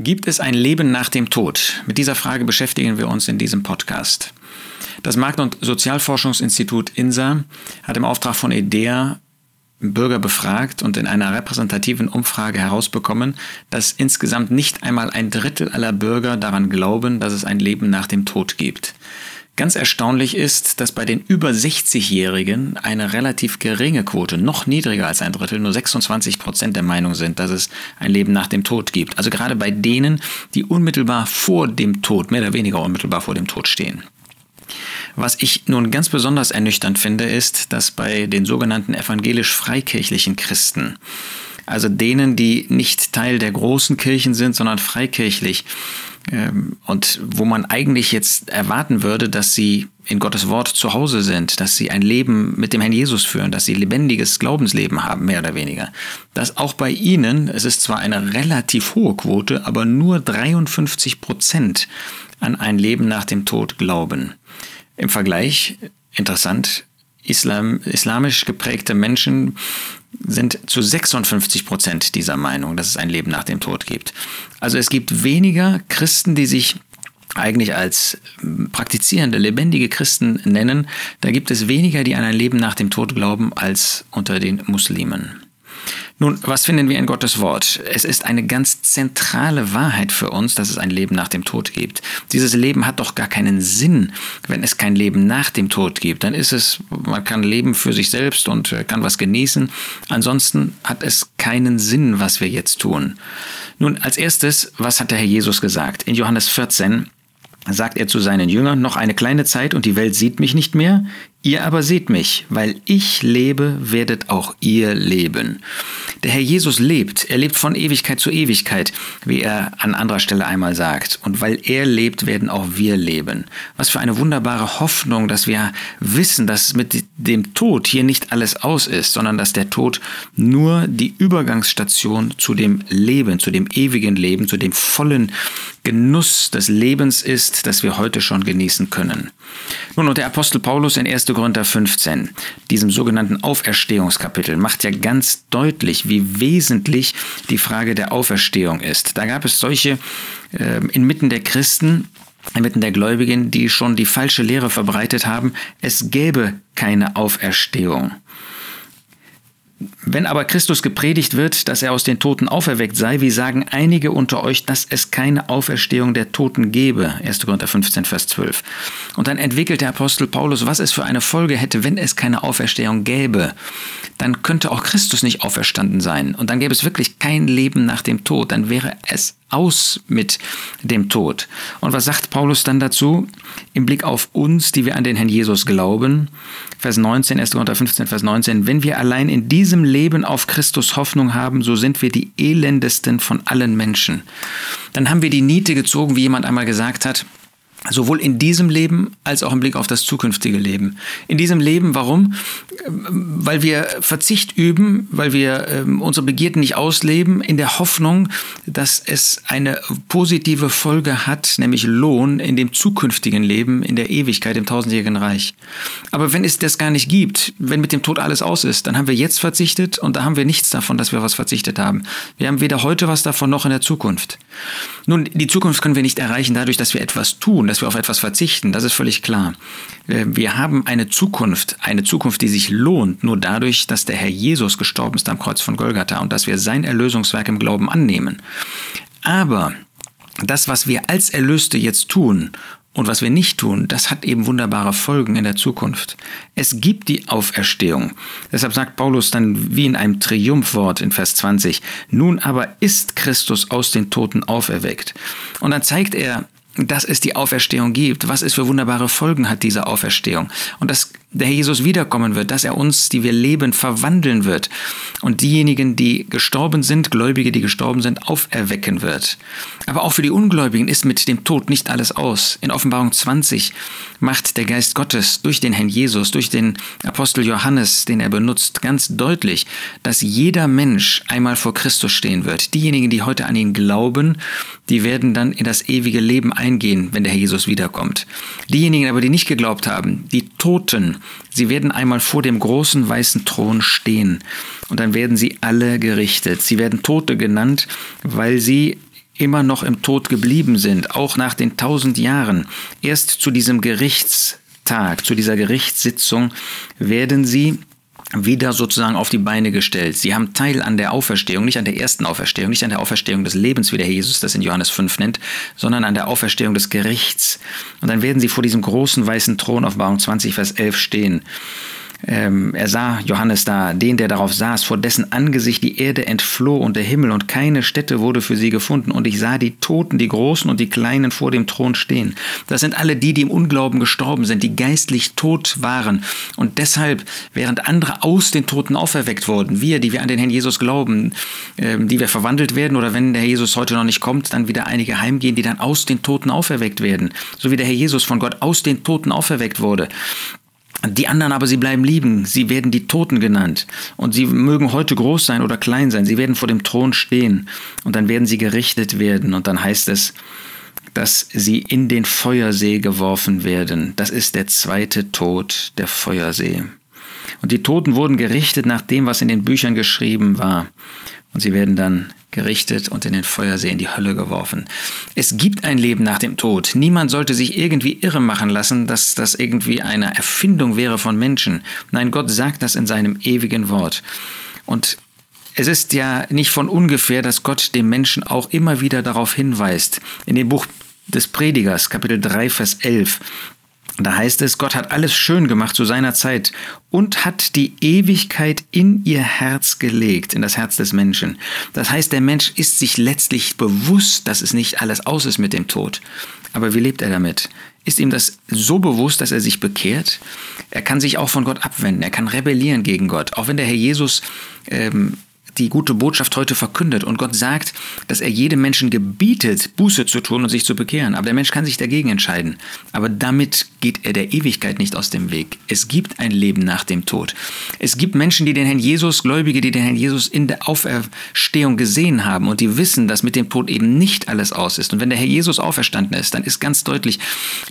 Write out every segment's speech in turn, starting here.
Gibt es ein Leben nach dem Tod? Mit dieser Frage beschäftigen wir uns in diesem Podcast. Das Markt- und Sozialforschungsinstitut INSA hat im Auftrag von EDEA Bürger befragt und in einer repräsentativen Umfrage herausbekommen, dass insgesamt nicht einmal ein Drittel aller Bürger daran glauben, dass es ein Leben nach dem Tod gibt. Ganz erstaunlich ist, dass bei den über 60-Jährigen eine relativ geringe Quote, noch niedriger als ein Drittel, nur 26 Prozent der Meinung sind, dass es ein Leben nach dem Tod gibt. Also gerade bei denen, die unmittelbar vor dem Tod, mehr oder weniger unmittelbar vor dem Tod stehen. Was ich nun ganz besonders ernüchternd finde, ist, dass bei den sogenannten evangelisch-freikirchlichen Christen, also denen, die nicht Teil der großen Kirchen sind, sondern freikirchlich, ähm, und wo man eigentlich jetzt erwarten würde, dass sie in Gottes Wort zu Hause sind, dass sie ein Leben mit dem Herrn Jesus führen, dass sie lebendiges Glaubensleben haben, mehr oder weniger. Dass auch bei ihnen, es ist zwar eine relativ hohe Quote, aber nur 53 Prozent an ein Leben nach dem Tod glauben. Im Vergleich, interessant, Islam, islamisch geprägte Menschen sind zu 56 Prozent dieser Meinung, dass es ein Leben nach dem Tod gibt. Also es gibt weniger Christen, die sich eigentlich als praktizierende, lebendige Christen nennen. Da gibt es weniger, die an ein Leben nach dem Tod glauben, als unter den Muslimen. Nun, was finden wir in Gottes Wort? Es ist eine ganz zentrale Wahrheit für uns, dass es ein Leben nach dem Tod gibt. Dieses Leben hat doch gar keinen Sinn, wenn es kein Leben nach dem Tod gibt. Dann ist es, man kann leben für sich selbst und äh, kann was genießen. Ansonsten hat es keinen Sinn, was wir jetzt tun. Nun, als erstes, was hat der Herr Jesus gesagt? In Johannes 14 sagt er zu seinen Jüngern, noch eine kleine Zeit und die Welt sieht mich nicht mehr, Ihr aber seht mich, weil ich lebe, werdet auch ihr leben. Der Herr Jesus lebt, er lebt von Ewigkeit zu Ewigkeit, wie er an anderer Stelle einmal sagt. Und weil er lebt, werden auch wir leben. Was für eine wunderbare Hoffnung, dass wir wissen, dass mit dem Tod hier nicht alles aus ist, sondern dass der Tod nur die Übergangsstation zu dem Leben, zu dem ewigen Leben, zu dem vollen Genuss des Lebens ist, das wir heute schon genießen können. Nun, und der Apostel Paulus in 1. Korinther 15, diesem sogenannten Auferstehungskapitel, macht ja ganz deutlich, wie wesentlich die Frage der Auferstehung ist. Da gab es solche äh, inmitten der Christen, inmitten der Gläubigen, die schon die falsche Lehre verbreitet haben, es gäbe keine Auferstehung. Wenn aber Christus gepredigt wird, dass er aus den Toten auferweckt sei, wie sagen einige unter euch, dass es keine Auferstehung der Toten gebe? 1. Korinther 15, Vers 12. Und dann entwickelt der Apostel Paulus, was es für eine Folge hätte, wenn es keine Auferstehung gäbe. Dann könnte auch Christus nicht auferstanden sein. Und dann gäbe es wirklich kein Leben nach dem Tod. Dann wäre es aus mit dem Tod. Und was sagt Paulus dann dazu? Im Blick auf uns, die wir an den Herrn Jesus glauben. Vers 19, 1. Korinther 15, Vers 19. Wenn wir allein in diesem Leben auf Christus Hoffnung haben, so sind wir die elendesten von allen Menschen. Dann haben wir die Niete gezogen, wie jemand einmal gesagt hat. Sowohl in diesem Leben als auch im Blick auf das zukünftige Leben. In diesem Leben, warum? Weil wir Verzicht üben, weil wir ähm, unsere Begierden nicht ausleben, in der Hoffnung, dass es eine positive Folge hat, nämlich Lohn in dem zukünftigen Leben, in der Ewigkeit, im tausendjährigen Reich. Aber wenn es das gar nicht gibt, wenn mit dem Tod alles aus ist, dann haben wir jetzt verzichtet und da haben wir nichts davon, dass wir was verzichtet haben. Wir haben weder heute was davon noch in der Zukunft. Nun, die Zukunft können wir nicht erreichen dadurch, dass wir etwas tun dass wir auf etwas verzichten, das ist völlig klar. Äh, wir haben eine Zukunft, eine Zukunft, die sich lohnt, nur dadurch, dass der Herr Jesus gestorben ist am Kreuz von Golgatha und dass wir sein Erlösungswerk im Glauben annehmen. Aber das, was wir als Erlöste jetzt tun und was wir nicht tun, das hat eben wunderbare Folgen in der Zukunft. Es gibt die Auferstehung. Deshalb sagt Paulus dann wie in einem Triumphwort in Vers 20, nun aber ist Christus aus den Toten auferweckt. Und dann zeigt er dass es die Auferstehung gibt, was es für wunderbare Folgen hat, diese Auferstehung. Und dass der Herr Jesus wiederkommen wird, dass er uns, die wir leben, verwandeln wird und diejenigen, die gestorben sind, Gläubige, die gestorben sind, auferwecken wird. Aber auch für die Ungläubigen ist mit dem Tod nicht alles aus. In Offenbarung 20 macht der Geist Gottes durch den Herrn Jesus, durch den Apostel Johannes, den er benutzt, ganz deutlich, dass jeder Mensch einmal vor Christus stehen wird. Diejenigen, die heute an ihn glauben, die werden dann in das ewige Leben eingehen, wenn der Herr Jesus wiederkommt. Diejenigen aber, die nicht geglaubt haben, die Toten, Sie werden einmal vor dem großen weißen Thron stehen und dann werden sie alle gerichtet. Sie werden Tote genannt, weil sie immer noch im Tod geblieben sind, auch nach den tausend Jahren. Erst zu diesem Gerichtstag, zu dieser Gerichtssitzung werden sie wieder sozusagen auf die Beine gestellt. Sie haben Teil an der Auferstehung, nicht an der ersten Auferstehung, nicht an der Auferstehung des Lebens, wie der Jesus das in Johannes 5 nennt, sondern an der Auferstehung des Gerichts. Und dann werden sie vor diesem großen weißen Thron auf Offenbarung 20, Vers 11 stehen. Ähm, er sah Johannes da, den, der darauf saß, vor dessen Angesicht die Erde entfloh und der Himmel und keine Stätte wurde für sie gefunden. Und ich sah die Toten, die Großen und die Kleinen vor dem Thron stehen. Das sind alle die, die im Unglauben gestorben sind, die geistlich tot waren. Und deshalb, während andere aus den Toten auferweckt wurden, wir, die wir an den Herrn Jesus glauben, ähm, die wir verwandelt werden oder wenn der Herr Jesus heute noch nicht kommt, dann wieder einige heimgehen, die dann aus den Toten auferweckt werden. So wie der Herr Jesus von Gott aus den Toten auferweckt wurde. Die anderen aber, sie bleiben lieben, sie werden die Toten genannt. Und sie mögen heute groß sein oder klein sein, sie werden vor dem Thron stehen und dann werden sie gerichtet werden. Und dann heißt es, dass sie in den Feuersee geworfen werden. Das ist der zweite Tod, der Feuersee. Und die Toten wurden gerichtet nach dem, was in den Büchern geschrieben war. Und sie werden dann gerichtet und in den Feuersee in die Hölle geworfen. Es gibt ein Leben nach dem Tod. Niemand sollte sich irgendwie irre machen lassen, dass das irgendwie eine Erfindung wäre von Menschen. Nein, Gott sagt das in seinem ewigen Wort. Und es ist ja nicht von ungefähr, dass Gott dem Menschen auch immer wieder darauf hinweist. In dem Buch des Predigers, Kapitel 3, Vers 11, da heißt es, Gott hat alles schön gemacht zu seiner Zeit und hat die Ewigkeit in ihr Herz gelegt, in das Herz des Menschen. Das heißt, der Mensch ist sich letztlich bewusst, dass es nicht alles aus ist mit dem Tod. Aber wie lebt er damit? Ist ihm das so bewusst, dass er sich bekehrt? Er kann sich auch von Gott abwenden, er kann rebellieren gegen Gott. Auch wenn der Herr Jesus ähm, die gute Botschaft heute verkündet und Gott sagt, dass er jedem Menschen gebietet, Buße zu tun und sich zu bekehren. Aber der Mensch kann sich dagegen entscheiden. Aber damit geht er der Ewigkeit nicht aus dem Weg. Es gibt ein Leben nach dem Tod. Es gibt Menschen, die den Herrn Jesus, Gläubige, die den Herrn Jesus in der Auferstehung gesehen haben und die wissen, dass mit dem Tod eben nicht alles aus ist. Und wenn der Herr Jesus auferstanden ist, dann ist ganz deutlich,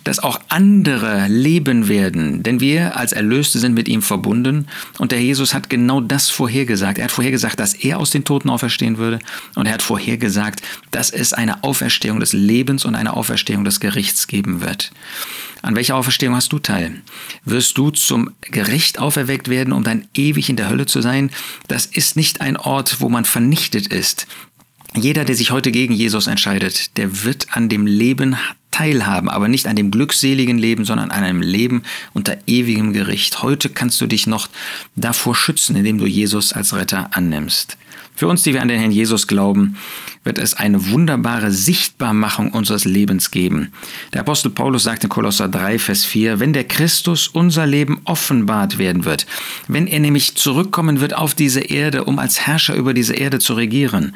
dass auch andere leben werden. Denn wir als Erlöste sind mit ihm verbunden und der Herr Jesus hat genau das vorhergesagt. Er hat vorhergesagt, dass er aus den Toten auferstehen würde. Und er hat vorhergesagt, dass es eine Auferstehung des Lebens und eine Auferstehung des Gerichts geben wird. An welcher Auferstehung hast du teil? Wirst du zum Gericht auferweckt werden, um dann ewig in der Hölle zu sein? Das ist nicht ein Ort, wo man vernichtet ist. Jeder, der sich heute gegen Jesus entscheidet, der wird an dem Leben teilhaben, aber nicht an dem glückseligen Leben, sondern an einem Leben unter ewigem Gericht. Heute kannst du dich noch davor schützen, indem du Jesus als Retter annimmst. Für uns, die wir an den Herrn Jesus glauben, wird es eine wunderbare Sichtbarmachung unseres Lebens geben. Der Apostel Paulus sagt in Kolosser 3, Vers 4, wenn der Christus unser Leben offenbart werden wird, wenn er nämlich zurückkommen wird auf diese Erde, um als Herrscher über diese Erde zu regieren,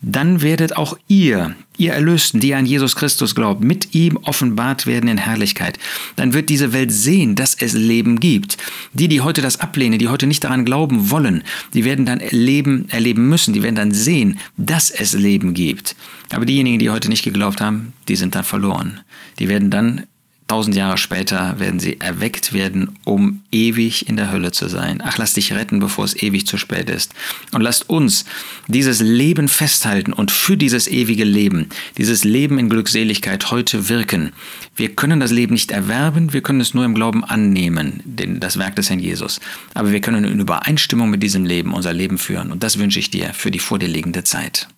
dann werdet auch ihr, ihr Erlösten, die an Jesus Christus glaubt, mit ihm offenbart werden in Herrlichkeit. Dann wird diese Welt sehen, dass es Leben gibt. Die, die heute das ablehnen, die heute nicht daran glauben wollen, die werden dann erleben, erleben müssen, die werden dann sehen, dass es Leben gibt. Aber diejenigen, die heute nicht geglaubt haben, die sind dann verloren. Die werden dann Tausend Jahre später werden sie erweckt werden, um ewig in der Hölle zu sein. Ach, lass dich retten, bevor es ewig zu spät ist. Und lasst uns dieses Leben festhalten und für dieses ewige Leben, dieses Leben in Glückseligkeit heute wirken. Wir können das Leben nicht erwerben, wir können es nur im Glauben annehmen, denn das Werk des Herrn Jesus. Aber wir können in Übereinstimmung mit diesem Leben unser Leben führen. Und das wünsche ich dir für die vor dir liegende Zeit.